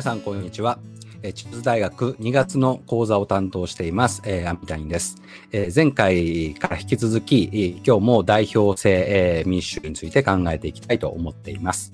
皆さん、こんにちは。え千葉大学2月の講座を担当しています、えー、アミタインです、えー、前回から引き続き、今日も代表性、えー、民主主義について考えていきたいと思っています。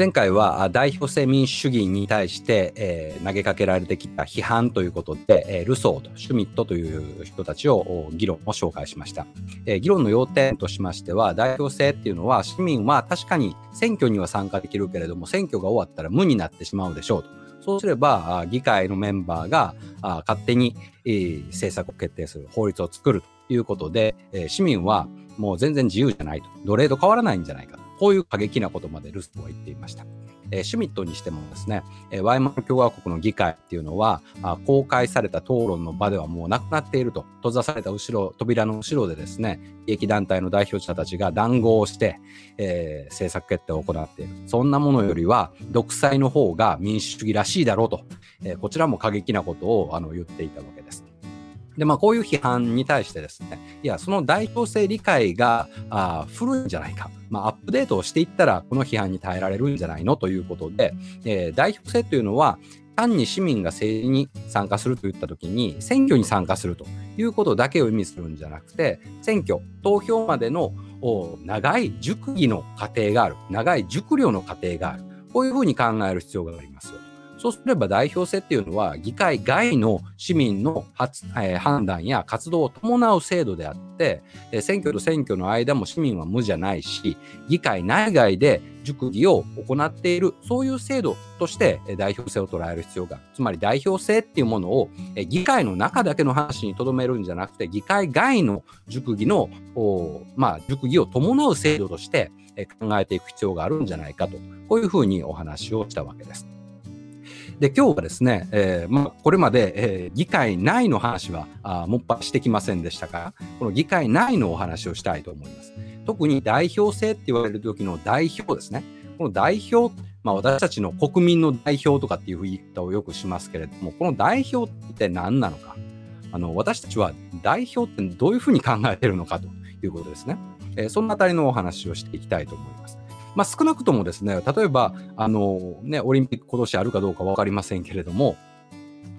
前回は代表制民主主義に対して、えー、投げかけられてきた批判ということで、えー、ルソーとシュミットという人たちを議論を紹介しました、えー、議論の要点としましては代表制っていうのは市民は確かに選挙には参加できるけれども選挙が終わったら無になってしまうでしょうと。そうすれば議会のメンバーが勝手に政策を決定する法律を作るということで市民はもう全然自由じゃないと。奴隷と変わらないんじゃないかこういう過激なことまでルストは言っていました。え、シュミットにしてもですね、え、ワイマン共和国の議会っていうのはあ公開された討論の場ではもうなくなっていると閉ざされた後ろ扉の後ろでですね利益団体の代表者たちが談合をして、えー、政策決定を行っているそんなものよりは独裁の方が民主主義らしいだろうと、えー、こちらも過激なことをあの言っていたわけです。で、まあ、こういう批判に対してですね、いや、その代表性理解があ古いんじゃないか、まあ、アップデートをしていったら、この批判に耐えられるんじゃないの？ということで、えー、代表性というのは、単に市民が政治に参加するといったときに、選挙に参加するということだけを意味するんじゃなくて、選挙、投票までの長い熟議の過程がある、長い熟慮の過程がある、こういうふうに考える必要があります。そうすれば代表性っていうのは議会外の市民の発、えー、判断や活動を伴う制度であって、えー、選挙と選挙の間も市民は無じゃないし議会内外で熟議を行っているそういう制度として代表性を捉える必要があるつまり代表性っていうものを議会の中だけの話にとどめるんじゃなくて議会外の熟議のまあ熟議を伴う制度として考えていく必要があるんじゃないかとこういうふうにお話をしたわけです。で、今日はですね、えー、ま、これまで、えー、議会内の話はあもっぱしてきませんでしたか？ら、この議会内のお話をしたいと思います。特に代表制って言われる時の代表ですね。この代表、まあ、私たちの国民の代表とかっていう言い方をよくしますけれども、この代表って何なのか？あの私たちは代表ってどういうふうに考えてるのかということですね。えー、そのあたりのお話をしていきたいと思います。まあ、少なくともですね、例えば、あの、ね、オリンピック今年あるかどうかわかりませんけれども、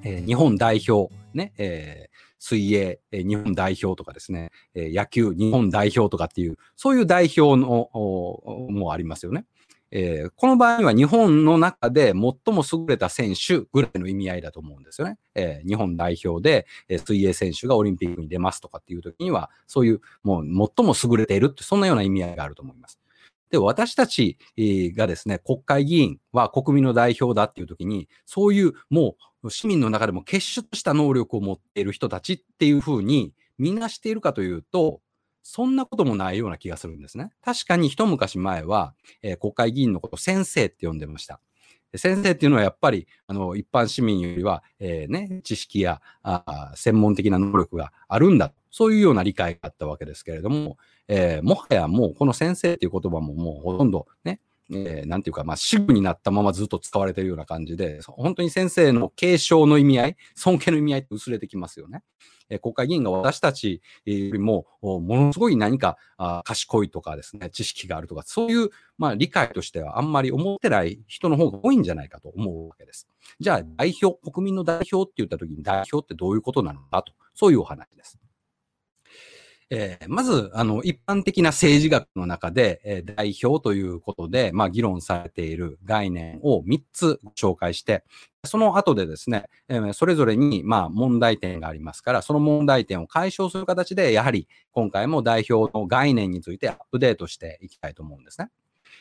えー、日本代表、ね、えー、水泳、えー、日本代表とかですね、えー、野球日本代表とかっていう、そういう代表の、もありますよね。えー、この場合には日本の中で最も優れた選手ぐらいの意味合いだと思うんですよね。えー、日本代表で、えー、水泳選手がオリンピックに出ますとかっていう時には、そういうもう最も優れているって、そんなような意味合いがあると思います。で、私たちがですね、国会議員は国民の代表だっていう時に、そういうもう市民の中でも結出した能力を持っている人たちっていうふうにみんなしているかというと、そんなこともないような気がするんですね。確かに一昔前は、えー、国会議員のことを先生って呼んでました。先生っていうのはやっぱりあの一般市民よりは、えーね、知識やあ専門的な能力があるんだ。そういうような理解があったわけですけれども、えー、もはやもうこの先生っていう言葉ももうほとんどね、えー、なんていうか、まあ、主語になったままずっと使われてるような感じで、本当に先生の継承の意味合い、尊敬の意味合いって薄れてきますよね。えー、国会議員が私たちよりも、ものすごい何かあ賢いとかですね、知識があるとか、そういう、まあ、理解としてはあんまり思ってない人の方が多いんじゃないかと思うわけです。じゃあ、代表、国民の代表って言った時に代表ってどういうことなのかと、そういうお話です。えー、まず、あの、一般的な政治学の中で、えー、代表ということで、まあ、議論されている概念を3つ紹介して、その後でですね、えー、それぞれに、まあ、問題点がありますから、その問題点を解消する形で、やはり、今回も代表の概念についてアップデートしていきたいと思うんですね。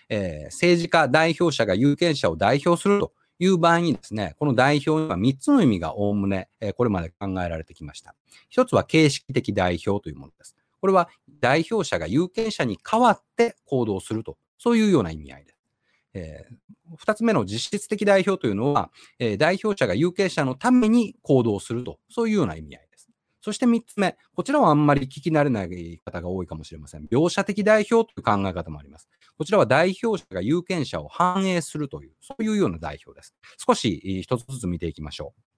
えー、政治家代表者が有権者を代表するという場合にですね、この代表には3つの意味がおおむね、えこれまで考えられてきました。1つは形式的代表というものです。これは代表者が有権者に代わって行動すると、そういうような意味合いです。えー、2つ目の実質的代表というのは、えー、代表者が有権者のために行動すると、そういうような意味合いです。そして3つ目、こちらはあんまり聞き慣れない方が多いかもしれません。描写的代表という考え方もあります。こちらは代表者が有権者を反映するという、そういうような代表です。少し一つずつ見ていきましょう。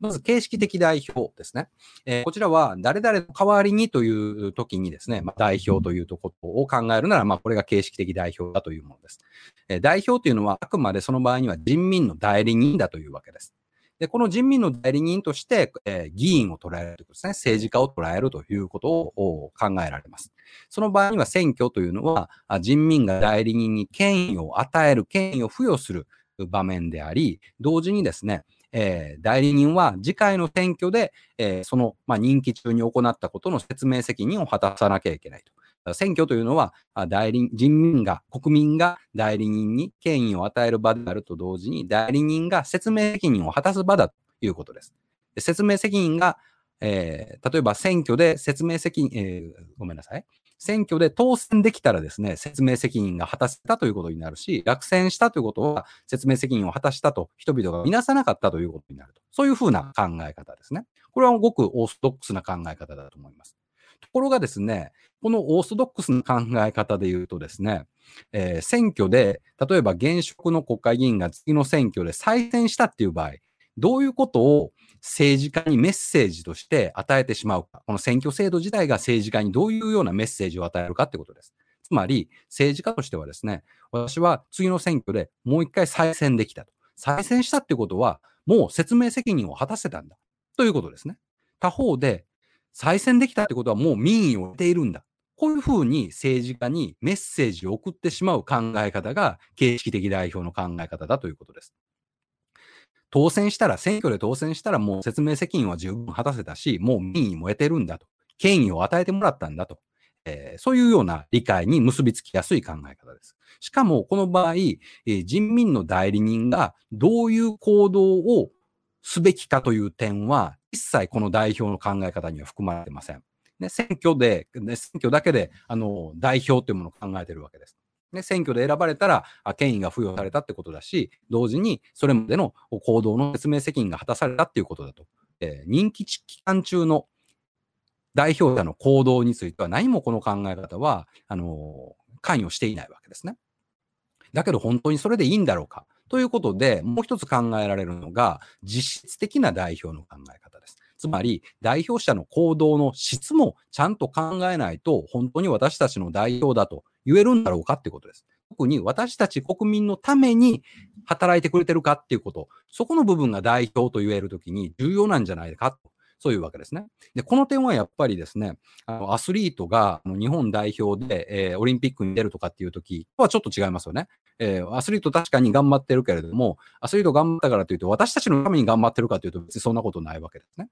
まず、形式的代表ですね。えー、こちらは、誰々の代わりにという時にですね、まあ、代表というところを考えるなら、まあ、これが形式的代表だというものです。えー、代表というのは、あくまでその場合には人民の代理人だというわけです。で、この人民の代理人として、えー、議員を捉えるということですね。政治家を捉えるということを考えられます。その場合には選挙というのは、人民が代理人に権威を与える、権威を付与する場面であり、同時にですね、えー、代理人は次回の選挙で、えー、その、まあ、任期中に行ったことの説明責任を果たさなきゃいけないと。選挙というのは、代理人民が、国民が代理人に権威を与える場であると同時に、代理人が説明責任を果たす場だということです。説明責任が、えー、例えば選挙で説明責任、えー、ごめんなさい。選挙で当選できたらですね、説明責任が果たせたということになるし、落選したということは説明責任を果たしたと人々が見なさなかったということになると。そういうふうな考え方ですね。これはごくオーソドックスな考え方だと思います。ところがですね、このオーソドックスな考え方で言うとですね、えー、選挙で、例えば現職の国会議員が次の選挙で再選したっていう場合、どういうことを政治家にメッセージとして与えてしまうか。この選挙制度自体が政治家にどういうようなメッセージを与えるかってことです。つまり、政治家としてはですね、私は次の選挙でもう一回再選できたと。再選したってことは、もう説明責任を果たせたんだ。ということですね。他方で、再選できたってことはもう民意を得ているんだ。こういうふうに政治家にメッセージを送ってしまう考え方が形式的代表の考え方だということです。当選したら、選挙で当選したらもう説明責任は十分果たせたし、もう民意も得てるんだと。権威を与えてもらったんだと。えー、そういうような理解に結びつきやすい考え方です。しかも、この場合、えー、人民の代理人がどういう行動をすべきかという点は、一切この代表の考え方には含まれてません。ね、選挙で、ね、選挙だけで、あの、代表というものを考えているわけです。ね、選挙で選ばれたら権威が付与されたってことだし、同時にそれまでの行動の説明責任が果たされたっていうことだと。えー、任期期間中の代表者の行動については何もこの考え方は、あのー、関与していないわけですね。だけど本当にそれでいいんだろうかということで、もう一つ考えられるのが、実質的な代表の考え方です。つまり、代表者の行動の質もちゃんと考えないと、本当に私たちの代表だと言えるんだろうかっていうことです。特に私たち国民のために働いてくれてるかっていうこと、そこの部分が代表と言えるときに重要なんじゃないかと。そういうわけですね。で、この点はやっぱりですね、あのアスリートが日本代表で、えー、オリンピックに出るとかっていうときとはちょっと違いますよね。えー、アスリート確かに頑張ってるけれども、アスリート頑張ったからというと、私たちのために頑張ってるかというと、別にそんなことないわけですね。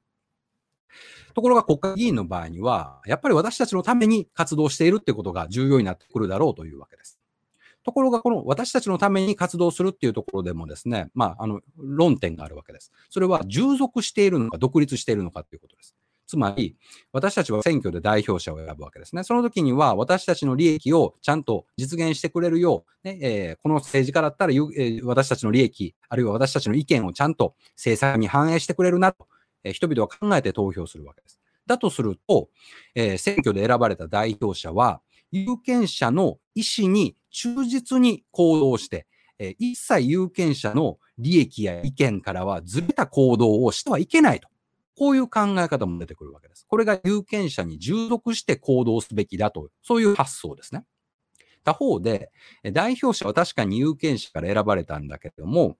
ところが国会議員の場合には、やっぱり私たちのために活動しているってことが重要になってくるだろうというわけです。ところが、この私たちのために活動するっていうところでもですね、まあ、あの、論点があるわけです。それは従属しているのか、独立しているのかっていうことです。つまり、私たちは選挙で代表者を選ぶわけですね。その時には、私たちの利益をちゃんと実現してくれるよう、ねえー、この政治家だったら、えー、私たちの利益、あるいは私たちの意見をちゃんと政策に反映してくれるなとえ人々は考えて投票するわけです。だとすると、えー、選挙で選ばれた代表者は、有権者の意思に忠実に行動して、えー、一切有権者の利益や意見からはずれた行動をしてはいけないと。こういう考え方も出てくるわけです。これが有権者に従属して行動すべきだと、そういう発想ですね。他方で、代表者は確かに有権者から選ばれたんだけれども、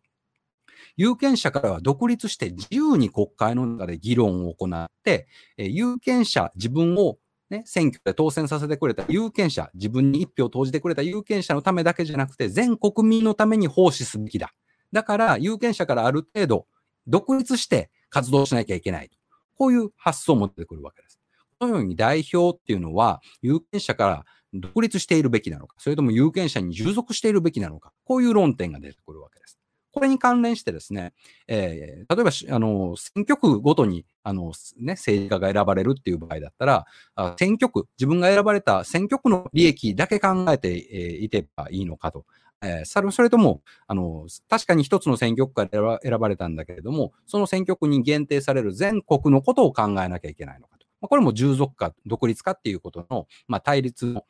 有権者からは独立して自由に国会の中で議論を行って、え有権者、自分をね、選挙で当選させてくれた有権者、自分に一票投じてくれた有権者のためだけじゃなくて、全国民のために奉仕すべきだ。だから、有権者からある程度、独立して活動しなきゃいけない。こういう発想を持ってくるわけです。このように代表っていうのは、有権者から独立しているべきなのか、それとも有権者に従属しているべきなのか、こういう論点が出てくるわけです。これに関連してですね、えー、例えば、あの、選挙区ごとに、あの、ね、政治家が選ばれるっていう場合だったら、あ選挙区、自分が選ばれた選挙区の利益だけ考えて、えー、いてばいいのかと。えー、それとも、あの、確かに一つの選挙区から選ばれたんだけれども、その選挙区に限定される全国のことを考えなきゃいけないのかと。これも従属か独立かっていうことの、まあ、対立の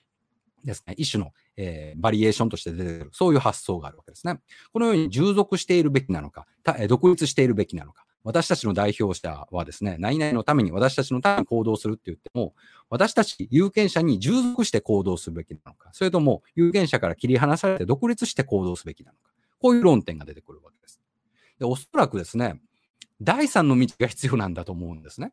ですね、一種の、えー、バリエーションとして出てくる、そういう発想があるわけですね。このように従属しているべきなのか、独立しているべきなのか、私たちの代表者はですね、何々のために私たちのために行動するって言っても、私たち有権者に従属して行動するべきなのか、それとも有権者から切り離されて独立して行動すべきなのか、こういう論点が出てくるわけです。でおそらくですね、第三の道が必要なんだと思うんですね。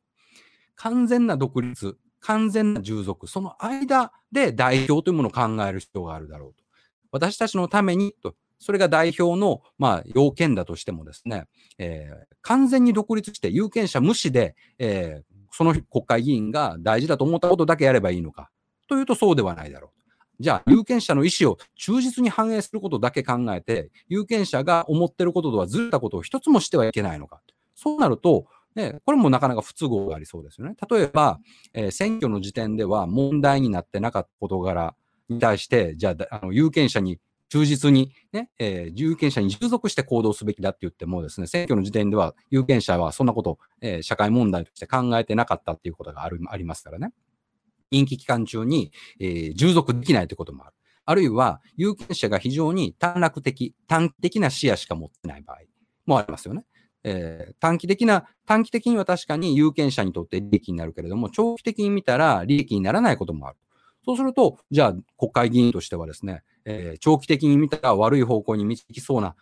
完全な独立、完全な従属、その間で代表というものを考える必要があるだろうと。私たちのためにとそれが代表の、まあ、要件だとしてもですね、えー、完全に独立して有権者無視で、えー、その国会議員が大事だと思ったことだけやればいいのかというとそうではないだろう。じゃあ、有権者の意思を忠実に反映することだけ考えて、有権者が思ってることとはずれたことを一つもしてはいけないのか。そうなると、ね、これもなかなか不都合がありそうですよね。例えば、えー、選挙の時点では問題になってなかった事柄に対して、じゃあ、あの有権者に忠実にね、えー、有権者に従属して行動すべきだって言ってもですね、選挙の時点では有権者はそんなこと、えー、社会問題として考えてなかったっていうことがあるありますからね。任期期間中に、えー、従属できないということもある。あるいは、有権者が非常に短絡的、短期的な視野しか持ってない場合もありますよね。えー、短期的な、短期的には確かに有権者にとって利益になるけれども、長期的に見たら利益にならないこともある。そうすると、じゃあ国会議員としてはですね、えー、長期的に見たら悪い方向に導きそうな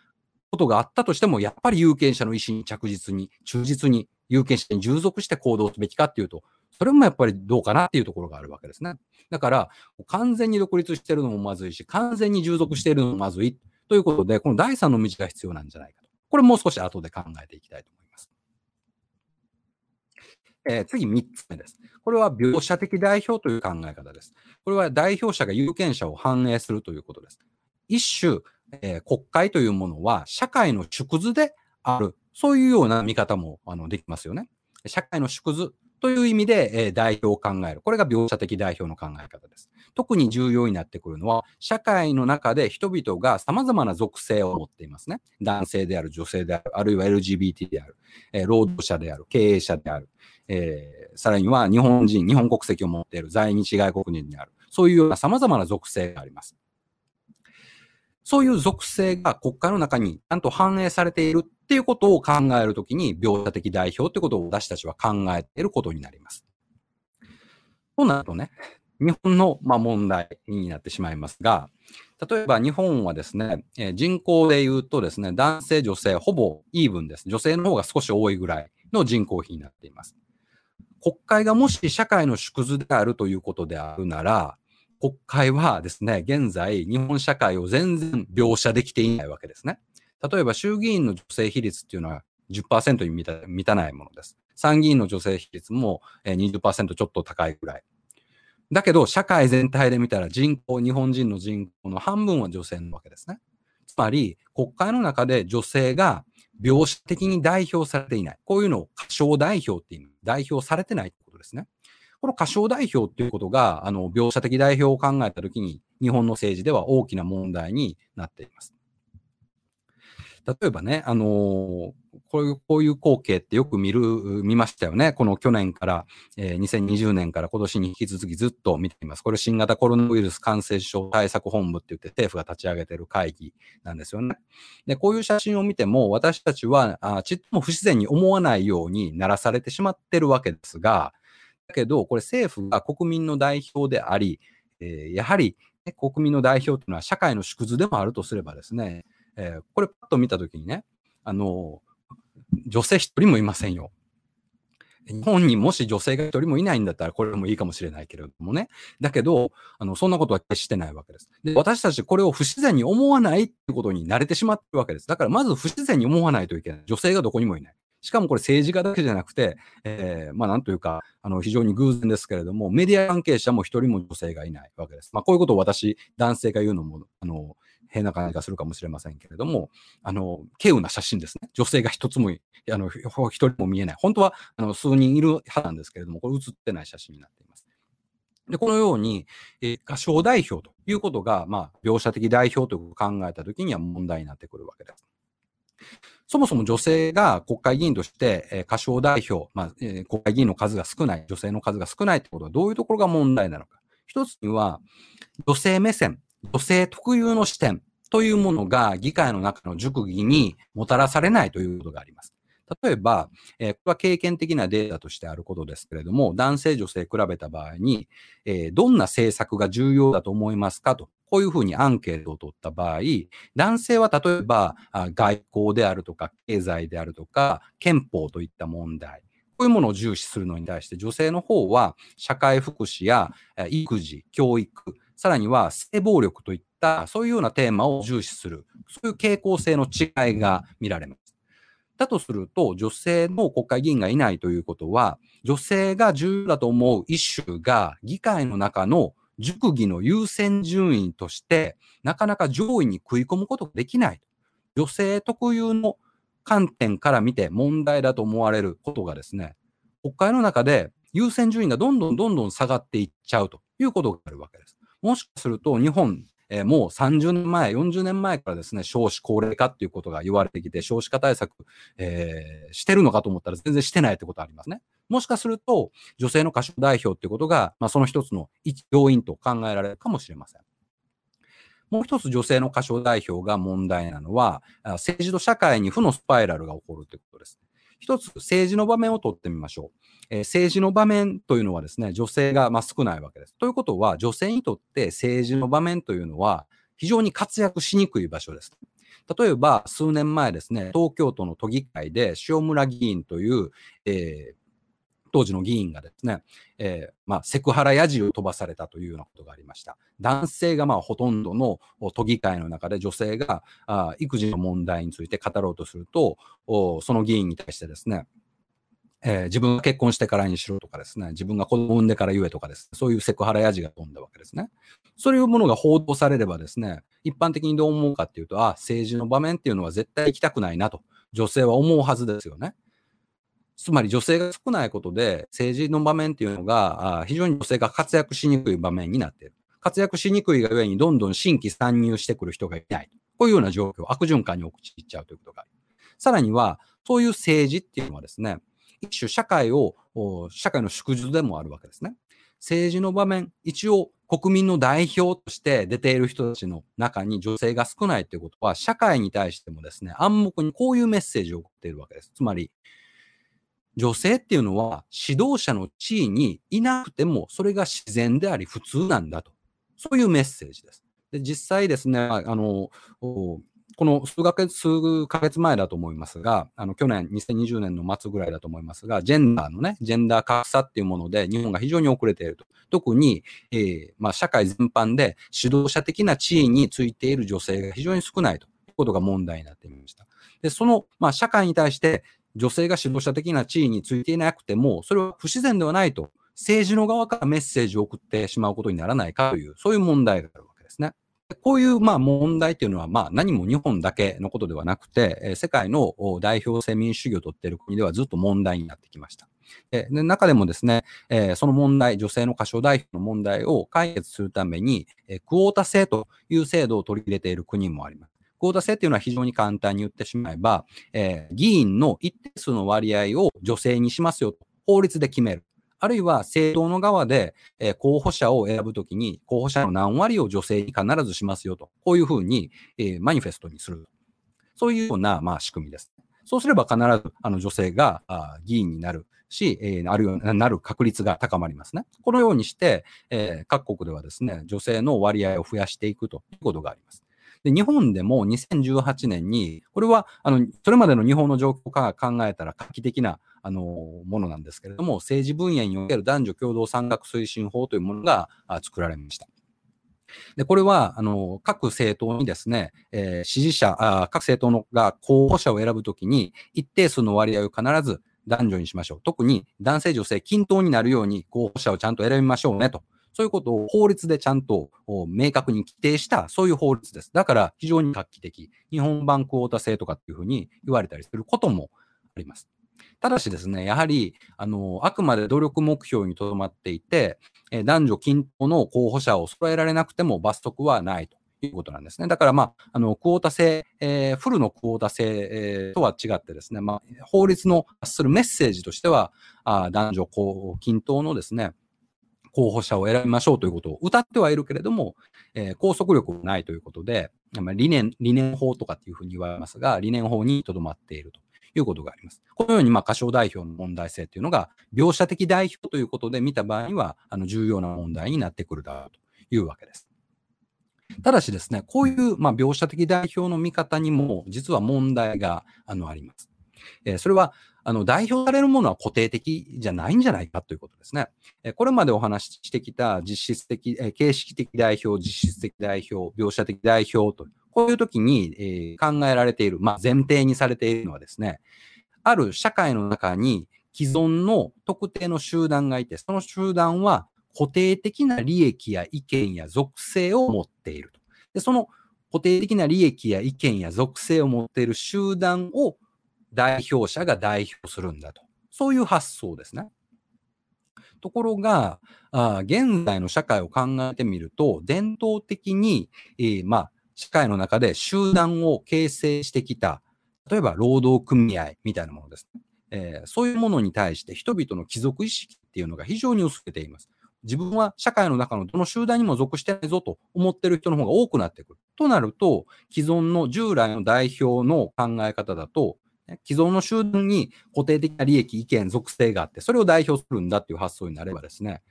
ことがあったとしても、やっぱり有権者の意思に着実に、忠実に、有権者に従属して行動すべきかっていうと、それもやっぱりどうかなっていうところがあるわけですね。だから、完全に独立してるのもまずいし、完全に従属しているのもまずいということで、この第三の道が必要なんじゃないか。これもう少し後で考えていきたいと思います。えー、次、3つ目です。これは描写的代表という考え方です。これは代表者が有権者を反映するということです。一種、えー、国会というものは社会の縮図である。そういうような見方もあのできますよね。社会の縮図という意味で、え、代表を考える。これが描写的代表の考え方です。特に重要になってくるのは、社会の中で人々が様々な属性を持っていますね。男性である、女性である、あるいは LGBT である、え、労働者である、経営者である、えー、さらには日本人、日本国籍を持っている在日外国人にある。そういうような様々な属性があります。そういう属性が国家の中にちゃんと反映されているっていうことを考えるときに、描写的代表ってことを私たちは考えていることになります。そうなるとね、日本の、ま、問題になってしまいますが、例えば日本はですね、え人口で言うとですね、男性、女性、ほぼイーブンです。女性の方が少し多いぐらいの人口比になっています。国会がもし社会の縮図であるということであるなら、国会はですね、現在、日本社会を全然描写できていないわけですね。例えば衆議院の女性比率っていうのは10%に満た満たないものです。参議院の女性比率も20%ちょっと高いぐらい。だけど、社会全体で見たら人口、日本人の人口の半分は女性なわけですね。つまり、国会の中で女性が描写的に代表されていない。こういうのを過小代表っていう、代表されてないってことですね。この過小代表っていうことが、あの、描写的代表を考えたときに、日本の政治では大きな問題になっています。例えばね、あのー、こういう、こういう光景ってよく見る、見ましたよね。この去年から、えー、2020年から今年に引き続きずっと見ています。これ新型コロナウイルス感染症対策本部って言って政府が立ち上げてる会議なんですよね。で、こういう写真を見ても私たちはあちっとも不自然に思わないようにならされてしまってるわけですが、けど、これ政府が国民の代表であり、えー、やはり、ね、国民の代表というのは社会の縮図でもあるとすればですね、えー、これパッと見たときにね、あの、女性一人もいませんよ。日本にもし女性が一人もいないんだったらこれもいいかもしれないけれどもね。だけど、あの、そんなことは決してないわけです。で、私たちこれを不自然に思わないってことに慣れてしまってるわけです。だからまず不自然に思わないといけない。女性がどこにもいない。しかもこれ政治家だけじゃなくて、えー、まあなんというか、あの、非常に偶然ですけれども、メディア関係者も一人も女性がいないわけです。まあこういうことを私、男性が言うのも、あの、変な感じがするかもしれませんけれども、あの、稀有な写真ですね。女性が一つも、あの、一人も見えない。本当は、あの、数人いる派なんですけれども、これ写ってない写真になっています。で、このように、えー、合唱代表ということが、まあ、描写的代表ということを考えたときには問題になってくるわけです。そもそも女性が国会議員として、えー、過小代表、まあえー、国会議員の数が少ない、女性の数が少ないってことはどういうところが問題なのか。一つには、女性目線、女性特有の視点というものが議会の中の熟議にもたらされないということがあります。例えば、えー、これは経験的なデータとしてあることですけれども、男性、女性比べた場合に、えー、どんな政策が重要だと思いますかと、こういうふうにアンケートを取った場合、男性は例えば外交であるとか、経済であるとか、憲法といった問題、こういうものを重視するのに対して、女性の方は社会福祉や育児、教育、さらには性暴力といった、そういうようなテーマを重視する、そういう傾向性の違いが見られます。だとすると、女性の国会議員がいないということは、女性が重要だと思うイシューが議会の中の熟議の優先順位として、なかなか上位に食い込むことができない。女性特有の観点から見て問題だと思われることがですね、国会の中で優先順位がどんどんどんどん下がっていっちゃうということがあるわけです。もしかすると日本えー、もう30年前、40年前からですね、少子高齢化っていうことが言われてきて、少子化対策、えー、してるのかと思ったら全然してないってことありますね。もしかすると、女性の歌手代表っていうことが、まあ、その一つの要因と考えられるかもしれません。もう一つ女性の歌唱代表が問題なのは、政治と社会に負のスパイラルが起こるということです。一つ政治の場面をとってみましょう。えー、政治の場面というのはですね、女性がま少ないわけです。ということは、女性にとって政治の場面というのは非常に活躍しにくい場所です。例えば、数年前ですね、東京都の都議会で塩村議員という、えー、当時の議員がですね、えー、まあ、セクハラやじを飛ばされたというようなことがありました。男性がまあほとんどの都議会の中で女性があ育児の問題について語ろうとすると、その議員に対してですね、えー、自分が結婚してからにしろとかですね、自分が子供を産んでから言えとかですね、そういうセクハラやじが飛んだわけですね。そういうものが報道されればですね、一般的にどう思うかっていうと、あ、政治の場面っていうのは絶対行きたくないなと、女性は思うはずですよね。つまり女性が少ないことで、政治の場面っていうのが、非常に女性が活躍しにくい場面になっている。活躍しにくいがゆえに、どんどん新規参入してくる人がいない。こういうような状況、悪循環に陥っちゃうということがある。さらには、そういう政治っていうのはですね、一種社会を、社会の縮図でもあるわけですね。政治の場面、一応国民の代表として出ている人たちの中に女性が少ないということは、社会に対してもですね、暗黙にこういうメッセージを送っているわけです。つまり、女性っていうのは指導者の地位にいなくても、それが自然であり普通なんだと。そういうメッセージです。で実際ですね、あの、この数ヶ月、数ヶ月前だと思いますが、あの、去年、2020年の末ぐらいだと思いますが、ジェンダーのね、ジェンダー格差っていうもので、日本が非常に遅れていると。特に、えー、まあ、社会全般で指導者的な地位についている女性が非常に少ないということが問題になっていました。で、その、まあ、社会に対して女性が指導者的な地位についていなくても、それは不自然ではないと、政治の側からメッセージを送ってしまうことにならないかという、そういう問題があるわけですね。こういうまあ問題というのはまあ何も日本だけのことではなくて、世界の代表性民主主義をとっている国ではずっと問題になってきました。で中でもですね、え、その問題、女性の過小代表の問題を解決するために、クオータ制という制度を取り入れている国もあります。クオータ制っていうのは非常に簡単に言ってしまえば、えー、議員の一定数の割合を女性にしますよと、法律で決める。あるいは政党の側で、えー、候補者を選ぶときに、候補者の何割を女性に必ずしますよと、こういうふうに、えー、マニフェストにする。そういうような、まあ、仕組みです。そうすれば必ずあの女性があ議員になるし、えー、あるいはなる確率が高まりますね。このようにして、えー、各国ではですね、女性の割合を増やしていくということがあります。で、日本でも2018年に、これは、あの、それまでの日本の状況から考えたら画期的なあの、ものなんですけれども、政治分野における男女共同参画推進法というものが作られました。で、これは、あの、各政党にですね、えー、支持者、あ各政党のが候補者を選ぶときに、一定数の割合を必ず男女にしましょう。特に男性、女性均等になるように候補者をちゃんと選びましょうねと。そういうことを法律でちゃんと明確に規定した、そういう法律です。だから非常に画期的。日本版クオータ制とかっていうふうに言われたりすることもあります。ただしですね、やはり、あの、あくまで努力目標にとどまっていて、え男女均等の候補者を揃えられなくても罰則はないということなんですね。だから、まあ、あの、クオータ制、えー、フルのクオータ制、えー、とは違ってですね、まあ、法律の発するメッセージとしては、あ男女均等のですね、候補者を選びましょうということを歌ってはいるけれども、えー、拘束力がないということで、理念、理念法とかっていうふうに言われますが、理念法にとどまっているということがあります。このように、まあ、歌唱代表の問題性というのが、描写的代表ということで見た場合には、あの重要な問題になってくるだろうというわけです。ただしですね、こういう、まあ、描写的代表の見方にも、実は問題があのあります。えー、それは、あの代表されるものは固定的じゃないんじゃないかということですね。え、これまでお話ししてきた実質的、え、形式的代表、実質的代表、描写的代表と、こういう時に、え、考えられている、まあ、前提にされているのはですね、ある社会の中に既存の特定の集団がいて、その集団は固定的な利益や意見や属性を持っていると。で、その固定的な利益や意見や属性を持っている集団を代表者が代表するんだと。そういう発想ですね。ところが、あ現在の社会を考えてみると、伝統的に、えー、まあ、社会の中で集団を形成してきた、例えば労働組合みたいなものですね。えー、そういうものに対して人々の貴族意識っていうのが非常に薄れています。自分は社会の中のどの集団にも属してないぞと思ってる人の方が多くなってくる。となると、既存の従来の代表の考え方だと、既存の集団に固定的な利益、意見、属性があって、それを代表するんだっていう発想になればですね、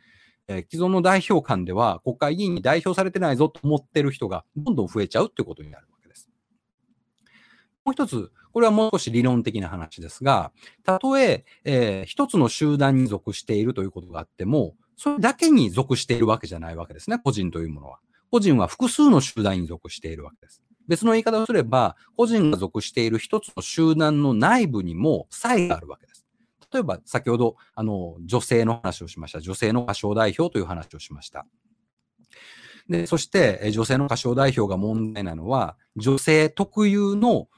えー、既存の代表官では国会議員に代表されてないぞと思ってる人がどんどん増えちゃうっていうことになるわけです。もう一つ、これはもう少し理論的な話ですが、たとええー、一つの集団に属しているということがあっても、それだけに属しているわけじゃないわけですね、個人というものは。個人は複数の集団に属しているわけです。別の言い方をすれば、個人が属している一つの集団の内部にも差異があるわけです。例えば、先ほど、あの、女性の話をしました。女性の歌唱代表という話をしました。で、そして、女性の歌唱代表が問題なのは、女性特有の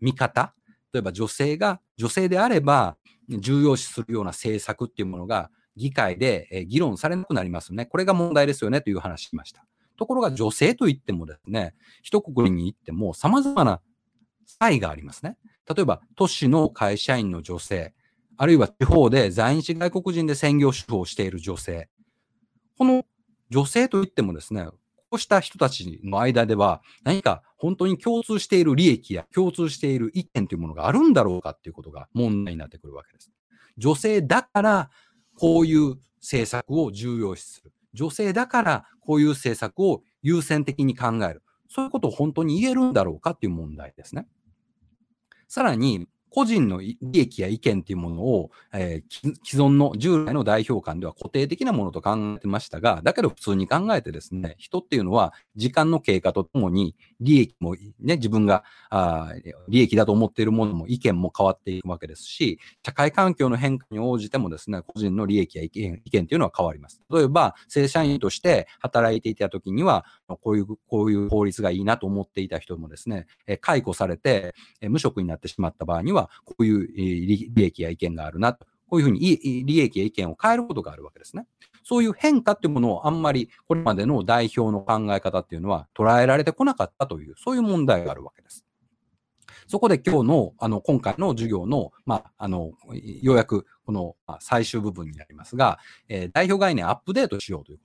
見方。例えば、女性が、女性であれば、重要視するような政策っていうものが議会で議論されなくなりますね。これが問題ですよねという話しました。ところが女性といってもですね、一国に行っても様々な差異がありますね。例えば、都市の会社員の女性、あるいは地方で在日外国人で専業主婦をしている女性。この女性といってもですね、こうした人たちの間では何か本当に共通している利益や共通している意見というものがあるんだろうかっていうことが問題になってくるわけです。女性だからこういう政策を重要視する。女性だからこういう政策を優先的に考える。そういうことを本当に言えるんだろうかっていう問題ですね。さらに、個人の利益や意見というものを、えー、既存の従来の代表官では固定的なものと考えてましたが、だけど普通に考えてですね、人っていうのは時間の経過とともに利益もね、自分があ利益だと思っているものも意見も変わっていくわけですし、社会環境の変化に応じてもですね、個人の利益や意見意見っていうのは変わります。例えば、正社員として働いていた時には、こういう、こういう法律がいいなと思っていた人もですね、解雇されて無職になってしまった場合には、こういう利益や意見があるなと。こういうふうに利益や意見を変えることがあるわけですね。そういう変化っていうものをあんまりこれまでの代表の考え方っていうのは捉えられてこなかったという、そういう問題があるわけです。そこで今日の、あの、今回の授業の、まあ、あの、ようやくこの最終部分になりますが、えー、代表概念アップデートしようという。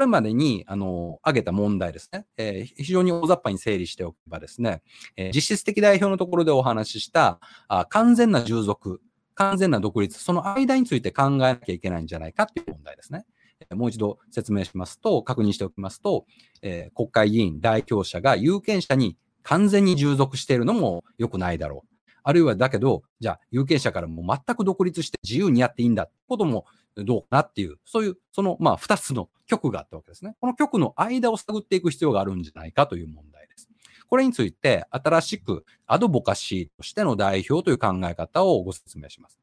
これまでに、あの、挙げた問題ですね。えー、非常に大雑把に整理しておけばですね、えー、実質的代表のところでお話ししたあ完全な従属、完全な独立、その間について考えなきゃいけないんじゃないかっていう問題ですね。もう一度説明しますと、確認しておきますと、えー、国会議員、代表者が有権者に完全に従属しているのも良くないだろう。あるいはだけど、じゃあ有権者からも全く独立して自由にやっていいんだってこともどうかなっていう、そういう、その、まあ、二つの局があったわけですね。この局の間を探っていく必要があるんじゃないかという問題です。これについて、新しくアドボカシーとしての代表という考え方をご説明します。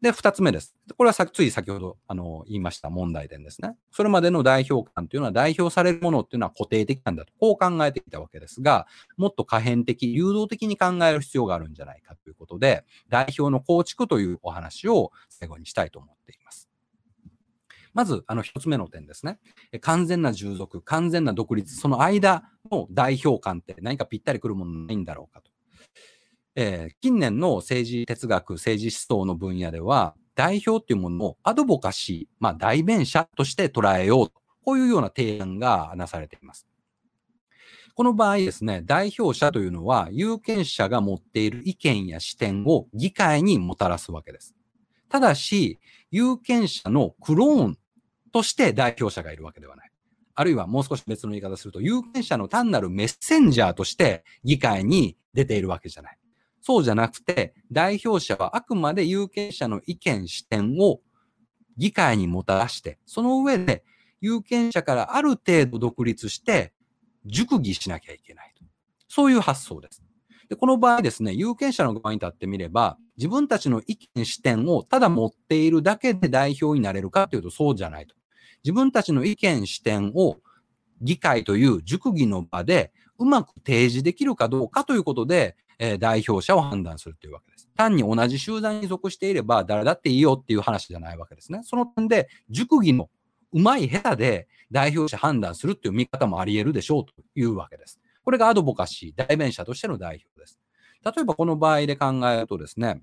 で、二つ目です。これはさつい先ほどあの言いました問題点ですね。それまでの代表感というのは代表されるものっていうのは固定的なんだと、こう考えてきたわけですが、もっと可変的、流動的に考える必要があるんじゃないかということで、代表の構築というお話を最後にしたいと思っています。まず、あの、一つ目の点ですね。完全な従属、完全な独立、その間の代表感って何かぴったりくるものないんだろうかと。えー、近年の政治哲学、政治思想の分野では、代表っていうものをアドボカシー、まあ、代弁者として捉えようと、こういうような提案がなされています。この場合ですね、代表者というのは有権者が持っている意見や視点を議会にもたらすわけです。ただし、有権者のクローンとして代表者がいるわけではない。あるいはもう少し別の言い方すると、有権者の単なるメッセンジャーとして議会に出ているわけじゃない。そうじゃなくて、代表者はあくまで有権者の意見、視点を議会にもたらして、その上で有権者からある程度独立して熟議しなきゃいけないと。そういう発想です。でこの場合ですね、有権者の側に立ってみれば、自分たちの意見、視点をただ持っているだけで代表になれるかというとそうじゃないと。自分たちの意見、視点を議会という熟議の場でうまく提示できるかどうかということで、えー、代表者を判断するというわけです。単に同じ集団に属していれば誰だっていいよっていう話じゃないわけですね。その点で、熟議のうまい下手で代表者判断するっていう見方もあり得るでしょうというわけです。これがアドボカシー、代弁者としての代表です。例えばこの場合で考えるとですね、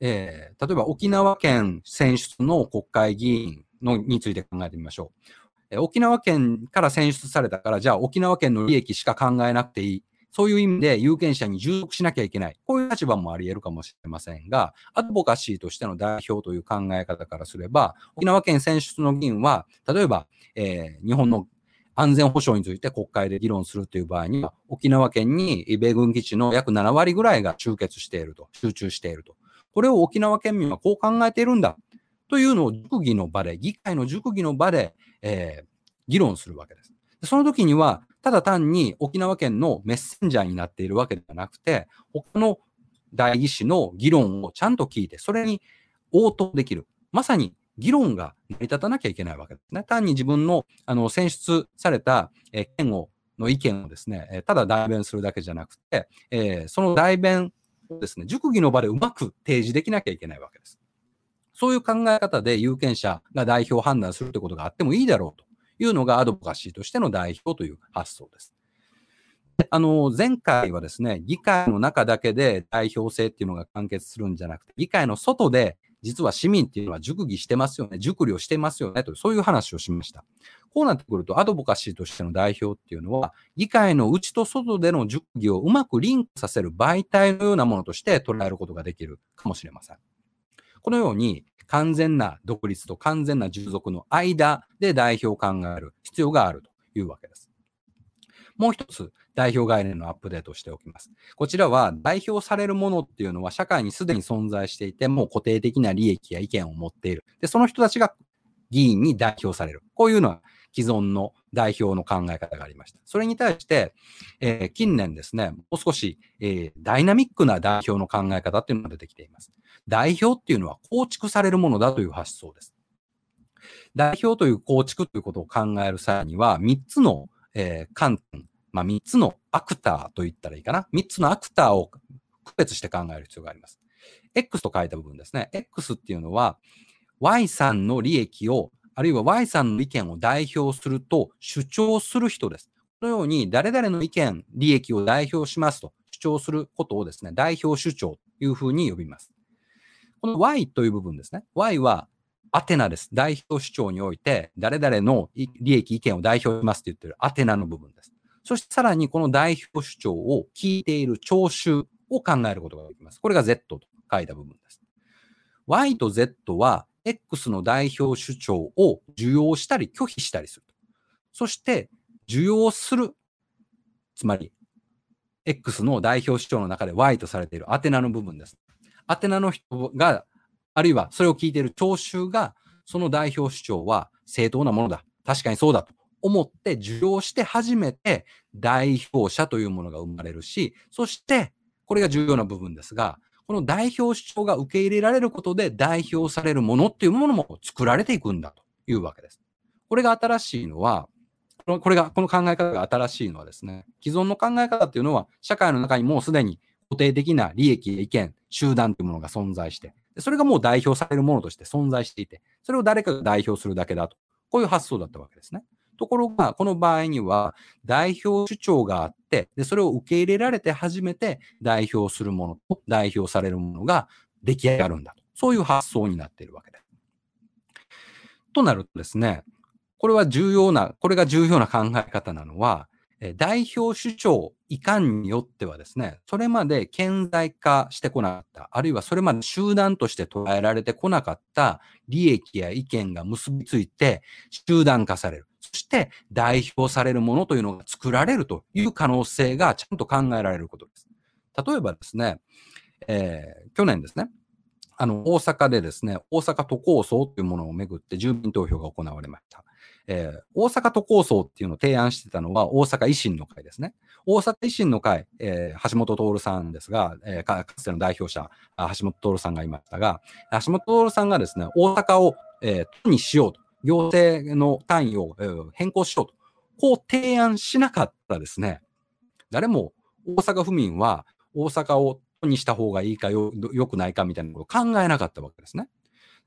えー、例えば沖縄県選出の国会議員のについて考えてみましょう。え沖縄県から選出されたから、じゃあ沖縄県の利益しか考えなくていい。そういう意味で有権者に従属しなきゃいけない。こういう立場もあり得るかもしれませんが、アドボカシーとしての代表という考え方からすれば、沖縄県選出の議員は、例えば、えー、日本の安全保障について国会で議論するという場合には、沖縄県に米軍基地の約7割ぐらいが集結していると、集中していると。これを沖縄県民はこう考えているんだというのを熟議の場で、議会の熟議の場で、えー、議論するわけです。その時には、ただ単に沖縄県のメッセンジャーになっているわけではなくて、他の代議士の議論をちゃんと聞いて、それに応答できる。まさに議論が成り立たなきゃいけないわけですね。単に自分のあの選出された、え県をの意見をですね、ただ代弁するだけじゃなくて、えー、その代弁をですね、熟議の場でうまく提示できなきゃいけないわけです。そういう考え方で有権者が代表を判断するということがあってもいいだろうというのがアドボカシーとしての代表という発想です。あの、前回はですね、議会の中だけで代表制っていうのが完結するんじゃなくて、議会の外で実は市民っていうのは熟議してますよね、熟慮してますよねという、そういう話をしました。こうなってくると、アドボカシーとしての代表っていうのは、議会の内と外での熟議をうまくリンクさせる媒体のようなものとして捉えることができるかもしれません。このように、完全な独立と完全な従属の間で代表を考える必要があるというわけです。もう一つ、代表概念のアップデートをしておきます。こちらは代表されるものっていうのは社会にすでに存在していて、もう固定的な利益や意見を持っている。で、その人たちが議員に代表される。こういうのは既存の代表の考え方がありました。それに対して、えー、近年ですね、もう少し、えー、ダイナミックな代表の考え方っていうのが出てきています。代表っていうのは構築されるものだという発想です。代表という構築ということを考える際には、3つの、えー、観点、まあ、3つのアクターと言ったらいいかな。3つのアクターを区別して考える必要があります。X と書いた部分ですね。X っていうのは、Y さんの利益を、あるいは Y さんの意見を代表すると主張する人です。このように、誰々の意見、利益を代表しますと主張することをですね、代表主張というふうに呼びます。この Y という部分ですね。Y はアテナです。代表主張において、誰々の利益、意見を代表しますって言ってるアテナの部分です。そしてさらにこの代表主張を聞いている聴衆を考えることができます。これが Z と書いた部分です。Y と Z は X の代表主張を受容したり拒否したりする。そして受容する。つまり X の代表主張の中で Y とされているアテナの部分です。アテナの人が、あるいはそれを聞いている聴衆が、その代表主張は正当なものだ。確かにそうだと思って受容して初めて代表者というものが生まれるし、そしてこれが重要な部分ですが、この代表主張が受け入れられることで代表されるものっていうものも作られていくんだというわけです。これが新しいのは、これが、この考え方が新しいのはですね、既存の考え方っていうのは、社会の中にもうすでに固定的な利益や意見、集団というものが存在して、それがもう代表されるものとして存在していて、それを誰かが代表するだけだと。こういう発想だったわけですね。ところが、この場合には、代表主張があって、で、それを受け入れられて初めて代表するものと代表されるものが出来上がるんだと。そういう発想になっているわけです。となるとですね、これは重要な、これが重要な考え方なのは、代表首長いかんによってはですね、それまで顕在化してこなかった、あるいはそれまで集団として捉えられてこなかった利益や意見が結びついて集団化される。そして代表されるものというのが作られるという可能性がちゃんと考えられることです。例えばですね、えー、去年ですね、あの、大阪でですね、大阪都構想というものをめぐって住民投票が行われました。えー、大阪都構想っていうのを提案してたのは大阪維新の会ですね。大阪維新の会、えー、橋本徹さんですが、えー、かつての代表者、橋本徹さんがいましたが、橋本徹さんがですね、大阪を、えー、都にしようと、行政の単位を、えー、変更しようと、こう提案しなかったですね、誰も大阪府民は大阪を都にした方がいいかよ、よくないかみたいなことを考えなかったわけですね。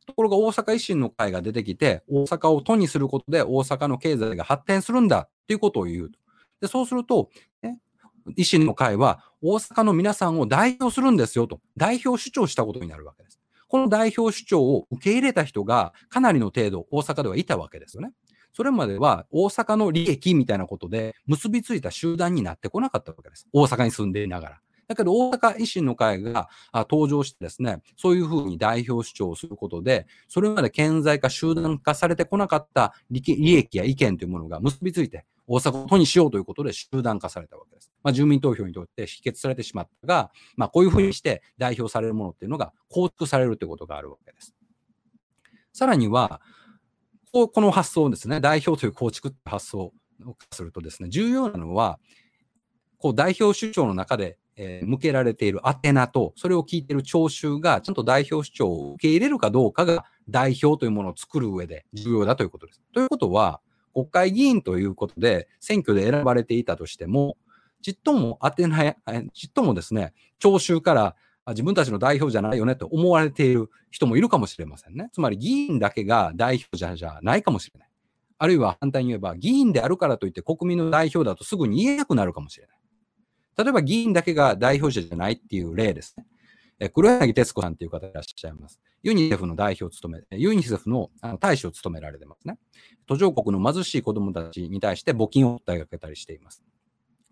ところが大阪維新の会が出てきて、大阪を都にすることで大阪の経済が発展するんだっていうことを言うと。でそうすると、ね、維新の会は大阪の皆さんを代表するんですよと、代表主張したことになるわけです。この代表主張を受け入れた人がかなりの程度大阪ではいたわけですよね。それまでは大阪の利益みたいなことで結びついた集団になってこなかったわけです。大阪に住んでいながら。だけど大阪維新の会が登場してですね、そういうふうに代表主張をすることで、それまで顕在化、集団化されてこなかった利益や意見というものが結びついて、大阪を都にしようということで集団化されたわけです。まあ、住民投票にとって否決されてしまったが、まあ、こういうふうにして代表されるものっていうのが構築されるということがあるわけです。さらには、この発想ですね、代表という構築って発想をするとですね、重要なのは、こう代表主張の中でえー、向けられている宛名と、それを聞いている聴衆がちゃんと代表主張を受け入れるかどうかが代表というものを作る上で重要だということです。ということは、国会議員ということで選挙で選ばれていたとしても、ちっとも宛名、ちっともですね、聴衆から自分たちの代表じゃないよねと思われている人もいるかもしれませんね。つまり議員だけが代表じゃじゃないかもしれない。あるいは反対に言えば、議員であるからといって国民の代表だとすぐに言えなくなるかもしれない。例えば議員だけが代表者じゃないっていう例ですね。え黒柳徹子さんっていう方いらっしゃいます。ユニセフの代表を務め、ユニセフのあの大使を務められてますね。途上国の貧しい子供たちに対して募金を訴えかけたりしています。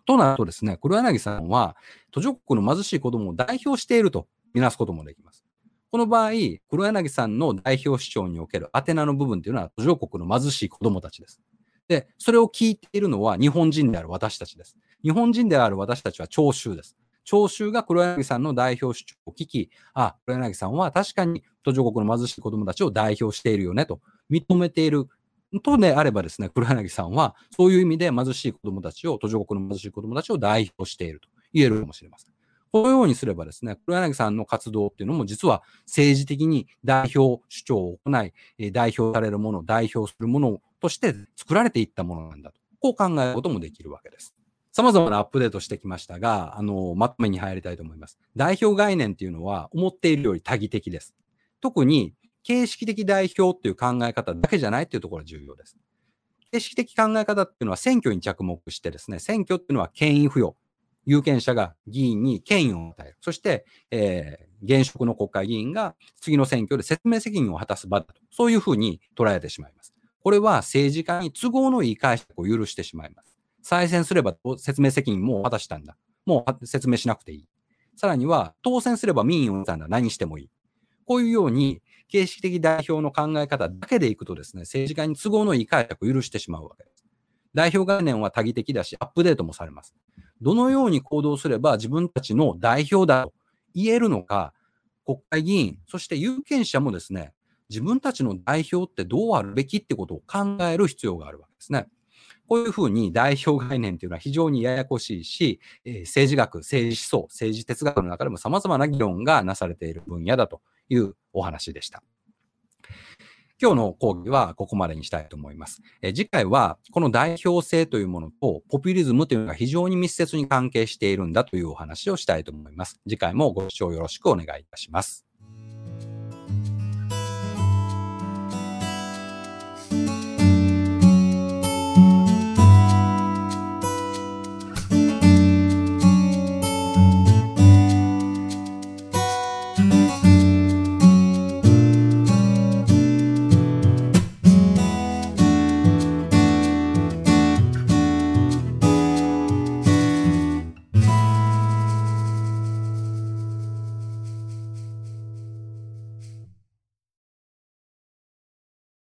となるとですね、黒柳さんは途上国の貧しい子供を代表しているとみなすこともできます。この場合、黒柳さんの代表主張における宛名の部分というのは途上国の貧しい子供たちです。で、それを聞いているのは日本人である私たちです。日本人である私たちは聴衆です。聴衆が黒柳さんの代表主張を聞き、あ、黒柳さんは確かに途上国の貧しい子供たちを代表しているよねと認めているとであればですね、黒柳さんはそういう意味で貧しい子供たちを、途上国の貧しい子供たちを代表していると言えるかもしれません。このようにすればですね、黒柳さんの活動っていうのも実は政治的に代表主張を行い、代表されるもの、代表するものとして作られていったものなんだと。こう考えることもできるわけです。様々なアップデートしてきましたが、あの、まとめに入りたいと思います。代表概念っていうのは思っているより多義的です。特に形式的代表っていう考え方だけじゃないっていうところが重要です。形式的考え方っていうのは選挙に着目してですね、選挙っていうのは権威付与。有権者が議員に権威を与える。そして、えー、現職の国会議員が次の選挙で説明責任を果たす場だと。そういうふうに捉えてしまいます。これは政治家に都合のいい解釈を許してしまいます。再選すれば説明責任も果たしたんだ。もう説明しなくていい。さらには、当選すれば民意を得たんだ。何してもいい。こういうように、形式的代表の考え方だけでいくとですね、政治家に都合のいい解釈を許してしまうわけです。代表概念は多義的だし、アップデートもされます。どのように行動すれば自分たちの代表だと言えるのか、国会議員、そして有権者もですね、自分たちの代表ってどうあるべきってことを考える必要があるわけですね。こういうふうに代表概念というのは非常にややこしいし、えー、政治学、政治思想、政治哲学の中でも様々な議論がなされている分野だというお話でした。今日の講義はここまでにしたいと思います。え次回はこの代表性というものとポピュリズムというのが非常に密接に関係しているんだというお話をしたいと思います。次回もご視聴よろしくお願いいたします。